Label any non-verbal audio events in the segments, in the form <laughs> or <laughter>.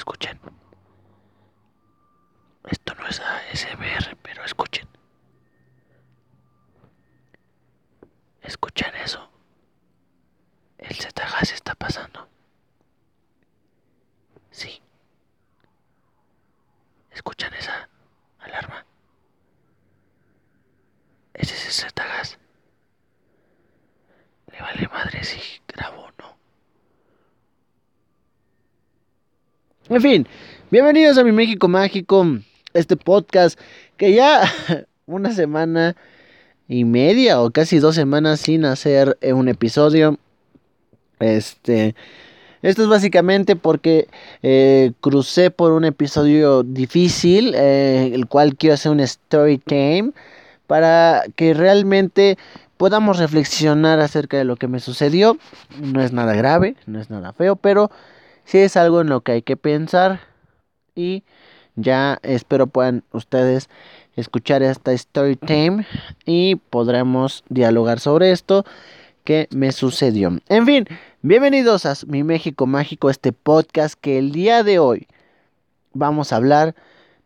Escuchen. Esto no es ASMR, pero escuchen. Escuchen eso. El Zetagas está pasando. Sí. Escuchan esa alarma. Ese es el Zetagas. Le vale madre si grabo o no. En fin, bienvenidos a mi México Mágico, este podcast que ya <laughs> una semana y media o casi dos semanas sin hacer eh, un episodio. Este, esto es básicamente porque eh, crucé por un episodio difícil, eh, el cual quiero hacer un story time para que realmente podamos reflexionar acerca de lo que me sucedió. No es nada grave, no es nada feo, pero sí es algo en lo que hay que pensar y ya espero puedan ustedes escuchar esta story time y podremos dialogar sobre esto que me sucedió. En fin, bienvenidos a mi México Mágico, este podcast que el día de hoy vamos a hablar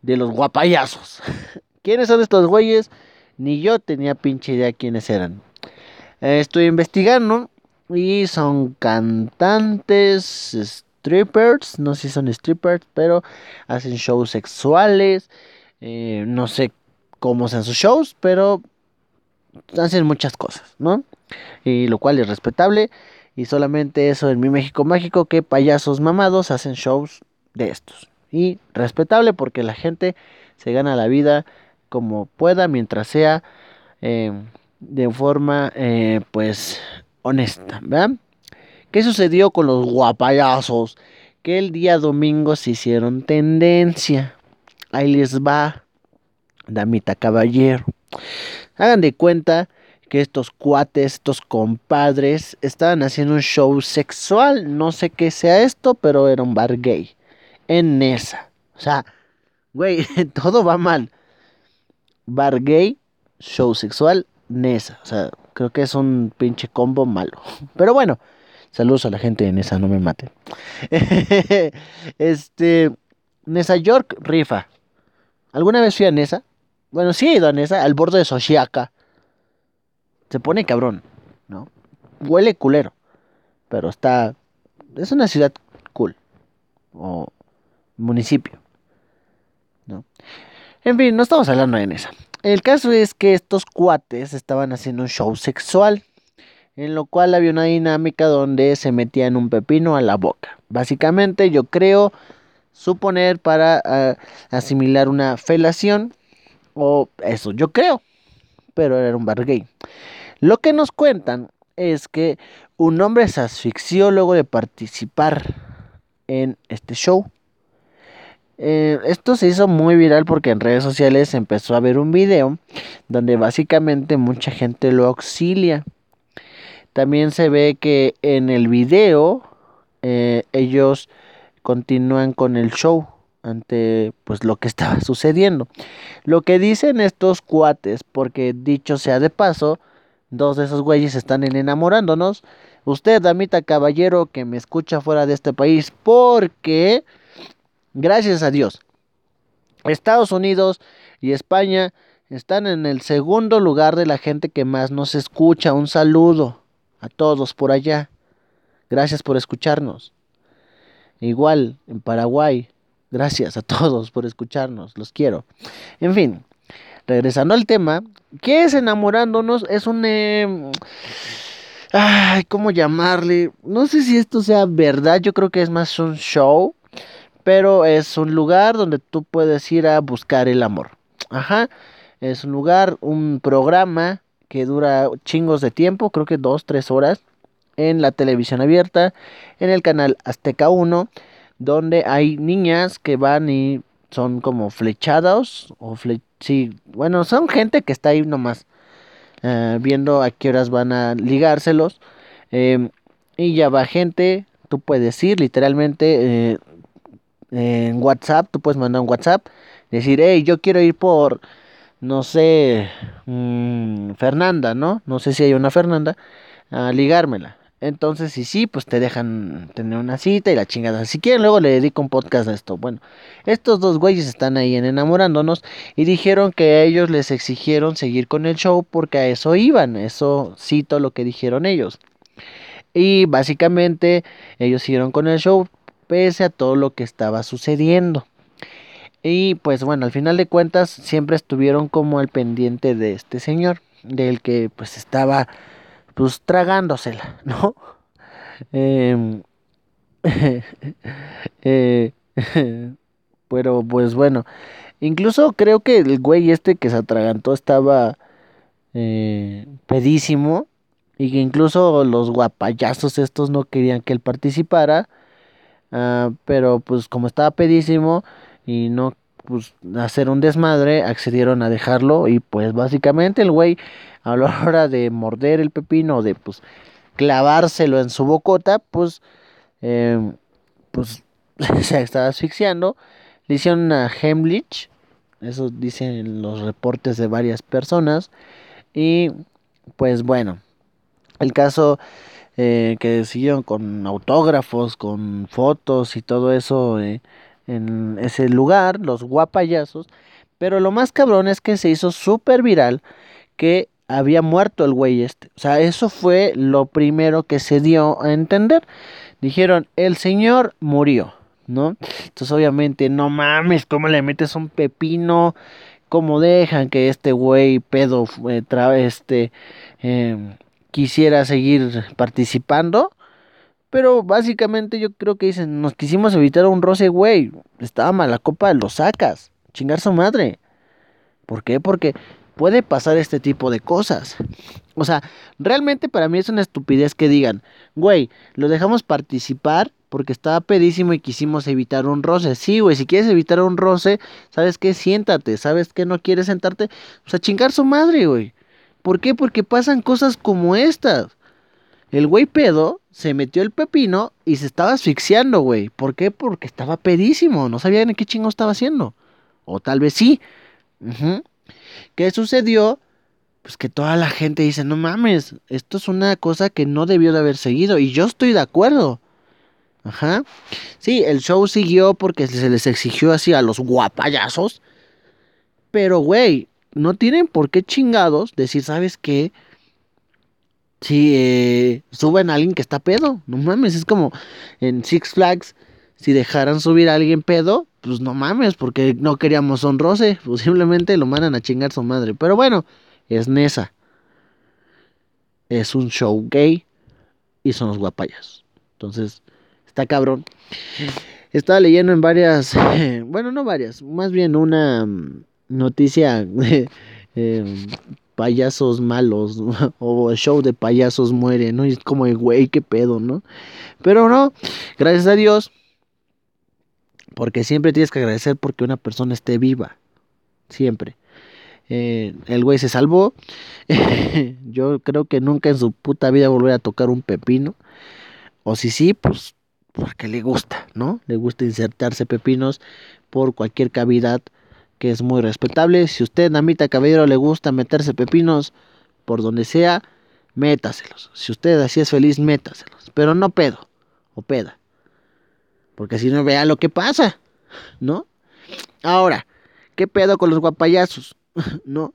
de los guapayazos. <laughs> ¿Quiénes son estos güeyes? Ni yo tenía pinche idea quiénes eran. estoy investigando y son cantantes, strippers, no sé si son strippers, pero hacen shows sexuales. Eh, no sé cómo sean sus shows, pero hacen muchas cosas, ¿no? Y lo cual es respetable. Y solamente eso en mi México Mágico, que payasos mamados hacen shows de estos. Y respetable porque la gente se gana la vida como pueda mientras sea eh, de forma eh, pues honesta, ¿verdad? ¿Qué sucedió con los guapayazos? Que el día domingo se hicieron tendencia. Ahí les va damita caballero. Hagan de cuenta que estos cuates, estos compadres, estaban haciendo un show sexual. No sé qué sea esto, pero era un bar gay. En Nesa. O sea, güey, <laughs> todo va mal. Bar gay, show sexual, Nesa. O sea, creo que es un pinche combo malo. <laughs> Pero bueno, saludos a la gente de Nesa, no me maten. <laughs> este, Nesa York rifa. ¿Alguna vez fui a Nesa? Bueno, sí he ido a Nesa, al borde de Soshiaka. Se pone cabrón, ¿no? Huele culero. Pero está. Es una ciudad cool. O municipio. ¿No? En fin, no estamos hablando de Nesa. El caso es que estos cuates estaban haciendo un show sexual. En lo cual había una dinámica donde se metían un pepino a la boca. Básicamente, yo creo suponer para uh, asimilar una felación o eso yo creo pero era un bar gay. Lo que nos cuentan es que un hombre se asfixió luego de participar en este show. Eh, esto se hizo muy viral porque en redes sociales empezó a ver un video donde básicamente mucha gente lo auxilia también se ve que en el video eh, ellos continúan con el show ante pues lo que <laughs> estaba sucediendo. Lo que dicen estos cuates, porque dicho sea de paso, dos de esos güeyes están enamorándonos. Usted, damita caballero que me escucha fuera de este país, porque gracias a Dios, Estados Unidos y España están en el segundo lugar de la gente que más nos escucha. Un saludo a todos por allá. Gracias por escucharnos. Igual en Paraguay. Gracias a <laughs> todos por escucharnos, los quiero. En fin, regresando al tema, ¿qué es enamorándonos? Es un... Eh, ay, ¿cómo llamarle? No sé si esto sea verdad, yo creo que es más un show, pero es un lugar donde tú puedes ir a buscar el amor. Ajá, es un lugar, un programa que dura chingos de tiempo, creo que dos, tres horas en la televisión abierta, en el canal Azteca 1, donde hay niñas que van y son como flechados, o fle sí, bueno, son gente que está ahí nomás uh, viendo a qué horas van a ligárselos. Eh, y ya va gente, tú puedes ir literalmente eh, en WhatsApp, tú puedes mandar un WhatsApp, decir, hey, yo quiero ir por, no sé, mmm, Fernanda, ¿no? No sé si hay una Fernanda, a ligármela Entonces, si sí, pues te dejan tener una cita y la chingada. Si quieren, luego le dedico un podcast a esto. Bueno, estos dos güeyes están ahí en enamorándonos y dijeron que ellos les exigieron seguir con el show porque a eso iban. Eso cito lo que dijeron ellos. Y básicamente ellos siguieron con el show pese a todo lo que estaba sucediendo. Y pues bueno, al final de cuentas siempre estuvieron como al pendiente de este señor, del que pues estaba pues tragándosela, <laughs> ¿no? Em, <laughs> eh, <laughs> pero pues bueno, incluso creo que el güey este que se atragantó estaba eh, pedísimo y que incluso los guapayazos estos no querían que él participara, ah, pero pues como estaba pedísimo y no pues hacer un desmadre, accedieron a dejarlo y pues básicamente el güey a la <laughs> hora de morder el pepino, de pues clavárselo en su bocota, pues, em, pues <laughs> se estaba asfixiando. Le hicieron una Hemlich, eso dicen los reportes de varias personas. Y pues bueno, el caso eh, que siguieron con autógrafos, con fotos y todo eso eh, en ese lugar, los guapayazos. Pero lo más cabrón es que se hizo súper viral que había muerto el güey este. O sea, eso fue lo primero que se dio a entender. Dijeron, el señor murió, ¿no? Entonces obviamente, no mames, ¿cómo le metes un pepino? ¿Cómo dejan que este güey pedo eh, este, em, quisiera seguir participando? Pero básicamente yo creo que dicen, nos quisimos evitar un roce, güey. Estaba mala copa, lo sacas. Chingar su madre. ¿Por qué? Porque puede pasar este tipo de cosas. O sea, realmente para mí es una estupidez que digan, güey, lo dejamos participar porque estaba pedísimo y quisimos evitar un roce. Sí, güey, si quieres evitar un roce, ¿sabes qué? Siéntate. ¿Sabes qué? No quieres sentarte. O sea, chingar su madre, güey. ¿Por qué? Porque pasan cosas como estas. El güey pedo se metió el pepino y se estaba asfixiando, güey. ¿Por qué? Porque estaba pedísimo. No sabía ni qué chingo estaba haciendo. O tal vez sí. ¿Qué sucedió? Pues que toda la gente dice, no mames, esto es una cosa que no debió de haber seguido. Y yo estoy de acuerdo. Ajá. Sí, el show siguió porque se les exigió así a los guapayazos. Pero, güey, no tienen por qué chingados decir, ¿sabes qué? Si eh, suben a alguien que está pedo, no mames, es como en Six Flags, si dejaran subir a alguien pedo, pues no mames, porque no queríamos un roce, <laughs> pues simplemente lo mandan a chingar su madre. Pero bueno, es Nesa. Es un show gay y son los guapayas. Entonces, está cabrón. Estaba leyendo en varias, <laughs> bueno, no varias, más bien una mm, noticia <laughs> em, payasos malos <laughs> o show de payasos muere, ¿no? Y es como, güey, qué pedo, ¿no? Pero no, gracias a Dios porque siempre tienes que agradecer porque una persona esté viva. Siempre. Eh, el güey se salvó. <laughs> Yo creo que nunca en su puta vida volverá a tocar un pepino. O si sí, pues porque le gusta, ¿no? Le gusta insertarse pepinos por cualquier cavidad que es muy respetable. Si usted, Namita Caballero, le gusta meterse pepinos por donde sea, métaselos. Si usted así es feliz, métaselos. Pero no pedo o peda. Porque si no, vea lo que pasa, ¿no? Ahora, ¿qué pedo con los guapayazos? <laughs> ¿No?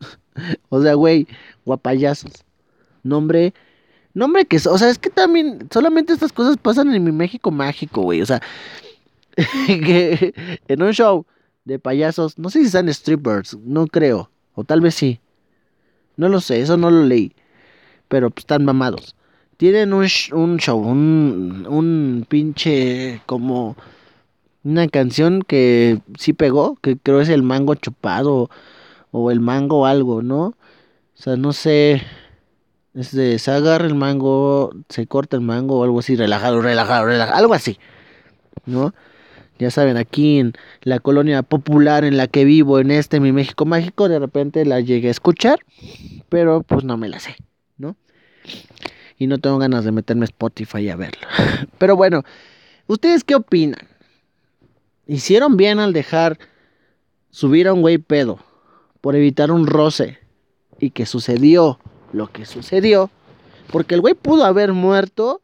<laughs> o sea, güey, guapayazos. Nombre, nombre que, o sea, es que también, solamente estas cosas pasan en mi México mágico, güey. O sea, <laughs> que en un show de payasos, no sé si están strippers, no creo, o tal vez sí. No lo sé, eso no lo leí. Pero pues, están mamados tienen un, un show, un, un pinche como una canción que sí pegó, que creo es el mango chupado o el mango algo, ¿no? O sea, no sé, es de, se agarra el mango, se corta el mango o algo así, relajado, relajado, relajado, algo así, ¿no? Ya saben, aquí en la colonia popular en la que vivo, en este mi México mágico, de repente la llegué a escuchar, pero pues no me la sé, ¿no? y no tengo ganas de meterme Spotify a verlo. <laughs> Pero bueno, ¿ustedes qué opinan? ¿Hicieron bien al dejar subir a un güey pedo por evitar un roce y que sucedió lo que sucedió? Porque el güey pudo haber muerto.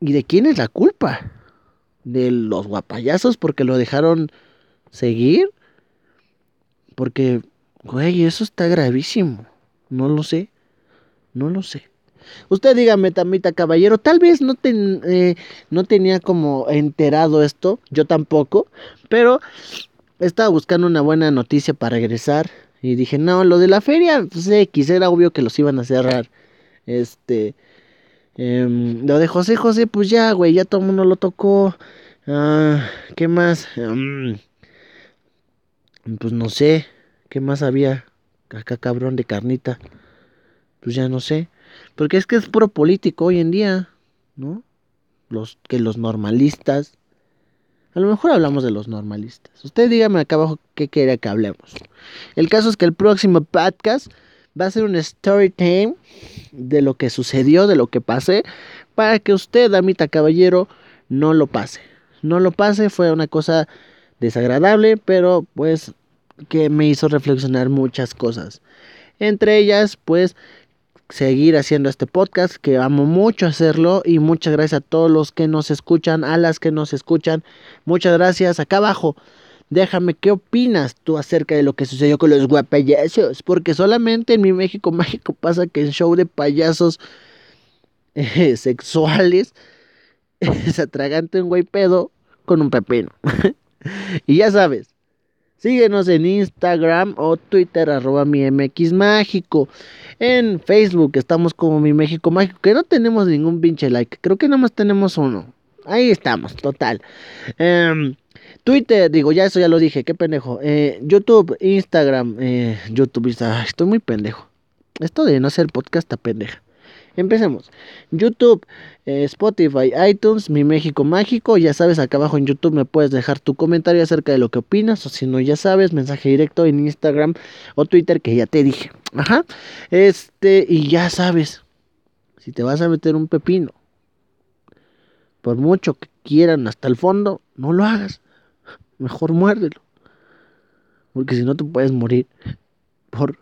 ¿Y de quién es la culpa? ¿De los guapayazos porque lo dejaron seguir? Porque, güey, eso está gravísimo. No lo sé. No lo sé. Usted dígame, Tamita Caballero, tal vez no, eh, no tenía como enterado esto, yo tampoco, pero estaba buscando una buena noticia para regresar y dije, no, lo de la feria, pues X, era obvio que los iban a cerrar. Este, em, lo de José José, pues ya, güey, ya todo el mundo lo tocó. Ah, ¿Qué más? Em, pues no sé, ¿qué más había? Acá cabrón de carnita. Pues ya no sé. Porque es que es puro político hoy en día, ¿no? Los, que los normalistas. A lo mejor hablamos de los normalistas. Usted dígame acá abajo qué quiere que hablemos. El caso es que el próximo podcast va a ser un story time de lo que sucedió, de lo que pasé, para que usted, damita caballero, no lo pase. No lo pase, fue una cosa desagradable, pero pues que me hizo reflexionar muchas cosas. Entre ellas, pues seguir haciendo este podcast, que amo mucho hacerlo y muchas gracias a todos los que nos escuchan, a las que nos escuchan. Muchas gracias. Acá abajo, déjame qué opinas tú acerca de lo que sucedió con los guapayazos, porque solamente en mi México <laughs> mágico pasa que el show de payasos eh, sexuales <laughs> se atragante un güey pedo con un pepino. <laughs> y ya sabes, Síguenos en Instagram o Twitter, arroba mi MX Mágico. En Facebook estamos como mi México Mágico, que no tenemos ningún pinche like. Creo que nada más tenemos uno. Ahí estamos, total. Em, Twitter, digo, ya eso ya lo dije, qué pendejo. Eh, YouTube, Instagram, eh, YouTube, estoy muy pendejo. Esto de no hacer podcast está pendeja. Empecemos. YouTube, eh, Spotify, iTunes, Mi México Mágico. Ya sabes, acá abajo en YouTube me puedes dejar tu comentario acerca de lo que opinas. O si no, ya sabes, mensaje directo en Instagram o Twitter que ya te dije. Ajá. Este, y ya sabes, si te vas a meter un pepino, por mucho que quieran hasta el fondo, no lo hagas. Mejor muérdelo. Porque si no te puedes morir por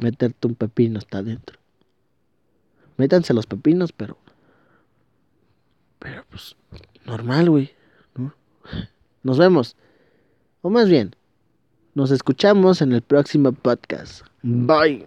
meterte un pepino hasta adentro. Métanse los pepinos, pero. Pero pues. Normal, güey. Nos vemos. O más bien. Nos escuchamos en el próximo podcast. Bye.